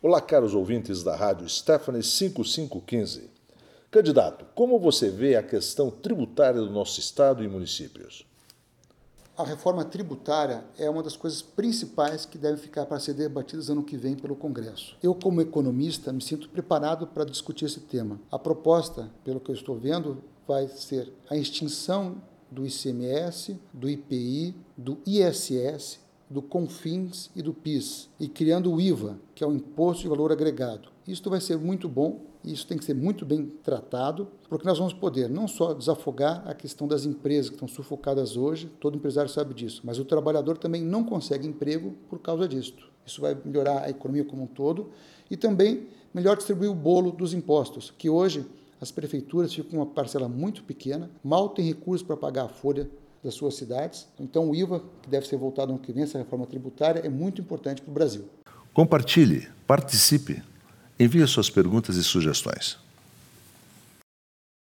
Olá, caros ouvintes da Rádio Stephanie 5515. Candidato, como você vê a questão tributária do nosso estado e municípios? A reforma tributária é uma das coisas principais que deve ficar para ser debatidas ano que vem pelo Congresso. Eu, como economista, me sinto preparado para discutir esse tema. A proposta, pelo que eu estou vendo, vai ser a extinção do ICMS, do IPI, do ISS do CONFINS e do PIS, e criando o IVA, que é o Imposto de Valor Agregado. Isso vai ser muito bom e isso tem que ser muito bem tratado, porque nós vamos poder não só desafogar a questão das empresas que estão sufocadas hoje, todo empresário sabe disso, mas o trabalhador também não consegue emprego por causa disso. Isso vai melhorar a economia como um todo e também melhor distribuir o bolo dos impostos, que hoje as prefeituras ficam com uma parcela muito pequena, mal têm recursos para pagar a folha das suas cidades. Então, o IVA, que deve ser voltado no que vem, essa reforma tributária, é muito importante para o Brasil. Compartilhe, participe, envie suas perguntas e sugestões.